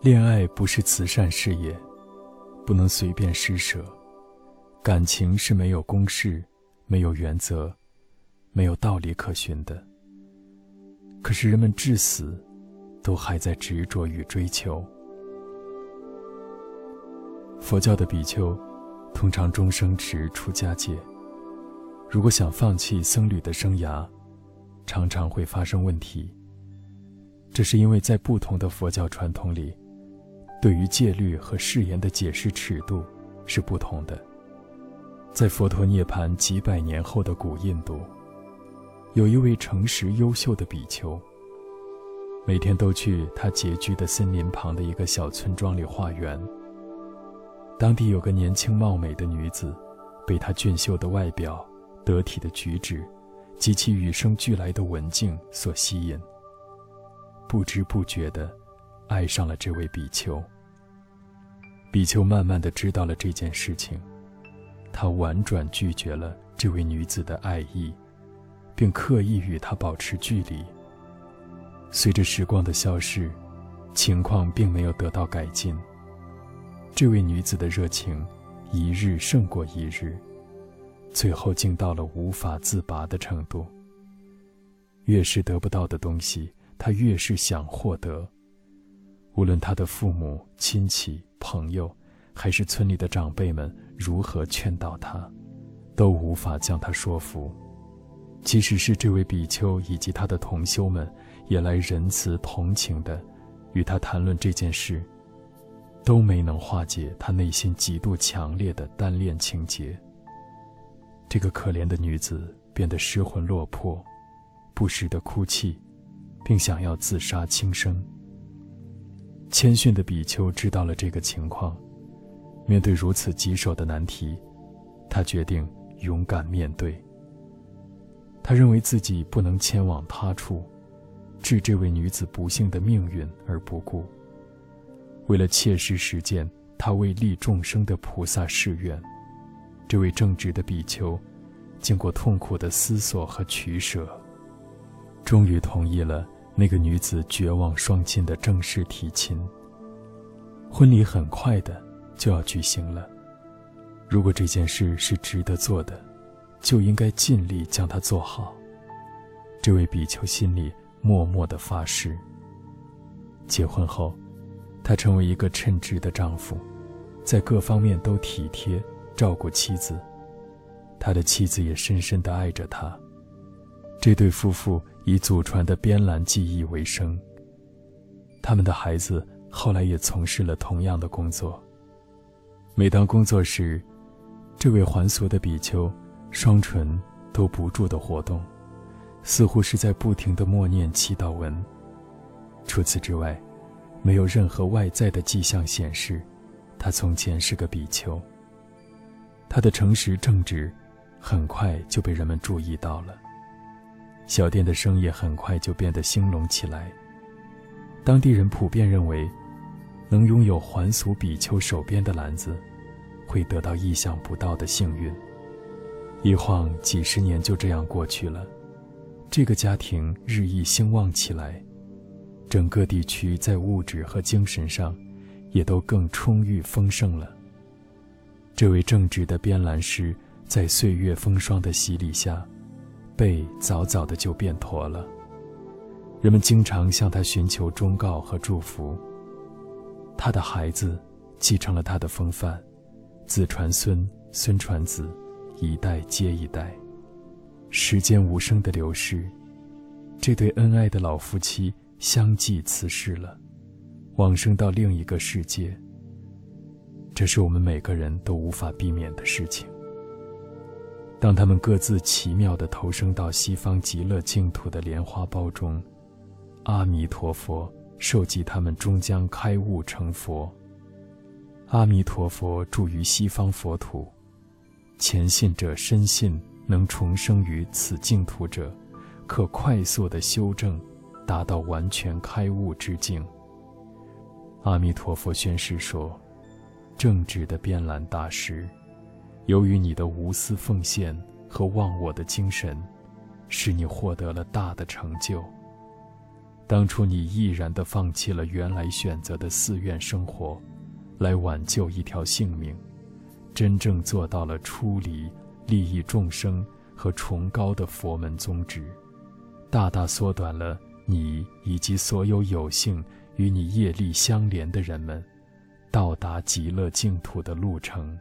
恋爱不是慈善事业，不能随便施舍。感情是没有公式、没有原则、没有道理可循的。可是人们至死，都还在执着与追求。佛教的比丘，通常终生持出家戒。如果想放弃僧侣的生涯，常常会发生问题。这是因为在不同的佛教传统里，对于戒律和誓言的解释尺度是不同的。在佛陀涅槃几百年后的古印度，有一位诚实优秀的比丘，每天都去他拮据的森林旁的一个小村庄里化缘。当地有个年轻貌美的女子，被他俊秀的外表、得体的举止及其与生俱来的文静所吸引，不知不觉地爱上了这位比丘。比丘慢慢地知道了这件事情，他婉转拒绝了这位女子的爱意，并刻意与她保持距离。随着时光的消逝，情况并没有得到改进。这位女子的热情，一日胜过一日，最后竟到了无法自拔的程度。越是得不到的东西，她越是想获得。无论他的父母亲戚、朋友，还是村里的长辈们如何劝导他，都无法将他说服。即使是这位比丘以及他的同修们，也来仁慈同情的，与他谈论这件事。都没能化解他内心极度强烈的单恋情结。这个可怜的女子变得失魂落魄，不时的哭泣，并想要自杀轻生。谦逊的比丘知道了这个情况，面对如此棘手的难题，他决定勇敢面对。他认为自己不能迁往他处，置这位女子不幸的命运而不顾。为了切实实践他为利众生的菩萨誓愿，这位正直的比丘，经过痛苦的思索和取舍，终于同意了那个女子绝望双亲的正式提亲。婚礼很快的就要举行了，如果这件事是值得做的，就应该尽力将它做好。这位比丘心里默默的发誓。结婚后。他成为一个称职的丈夫，在各方面都体贴照顾妻子。他的妻子也深深的爱着他。这对夫妇以祖传的编兰技艺为生。他们的孩子后来也从事了同样的工作。每当工作时，这位还俗的比丘双唇都不住地活动，似乎是在不停地默念祈祷文。除此之外，没有任何外在的迹象显示，他从前是个比丘。他的诚实正直，很快就被人们注意到了。小店的生意很快就变得兴隆起来。当地人普遍认为，能拥有还俗比丘手边的篮子，会得到意想不到的幸运。一晃几十年就这样过去了，这个家庭日益兴旺起来。整个地区在物质和精神上，也都更充裕丰盛了。这位正直的编兰师，在岁月风霜的洗礼下，背早早的就变驼了。人们经常向他寻求忠告和祝福。他的孩子继承了他的风范，子传孙，孙传子，一代接一代。时间无声的流逝，这对恩爱的老夫妻。相继辞世了，往生到另一个世界。这是我们每个人都无法避免的事情。当他们各自奇妙地投生到西方极乐净土的莲花苞中，阿弥陀佛授记他们终将开悟成佛。阿弥陀佛住于西方佛土，前信者深信能重生于此净土者，可快速地修正。达到完全开悟之境。阿弥陀佛宣誓说：“正直的边兰大师，由于你的无私奉献和忘我的精神，使你获得了大的成就。当初你毅然地放弃了原来选择的寺院生活，来挽救一条性命，真正做到了出离、利益众生和崇高的佛门宗旨，大大缩短了你以及所有有幸与你业力相连的人们到达极乐净土的路程。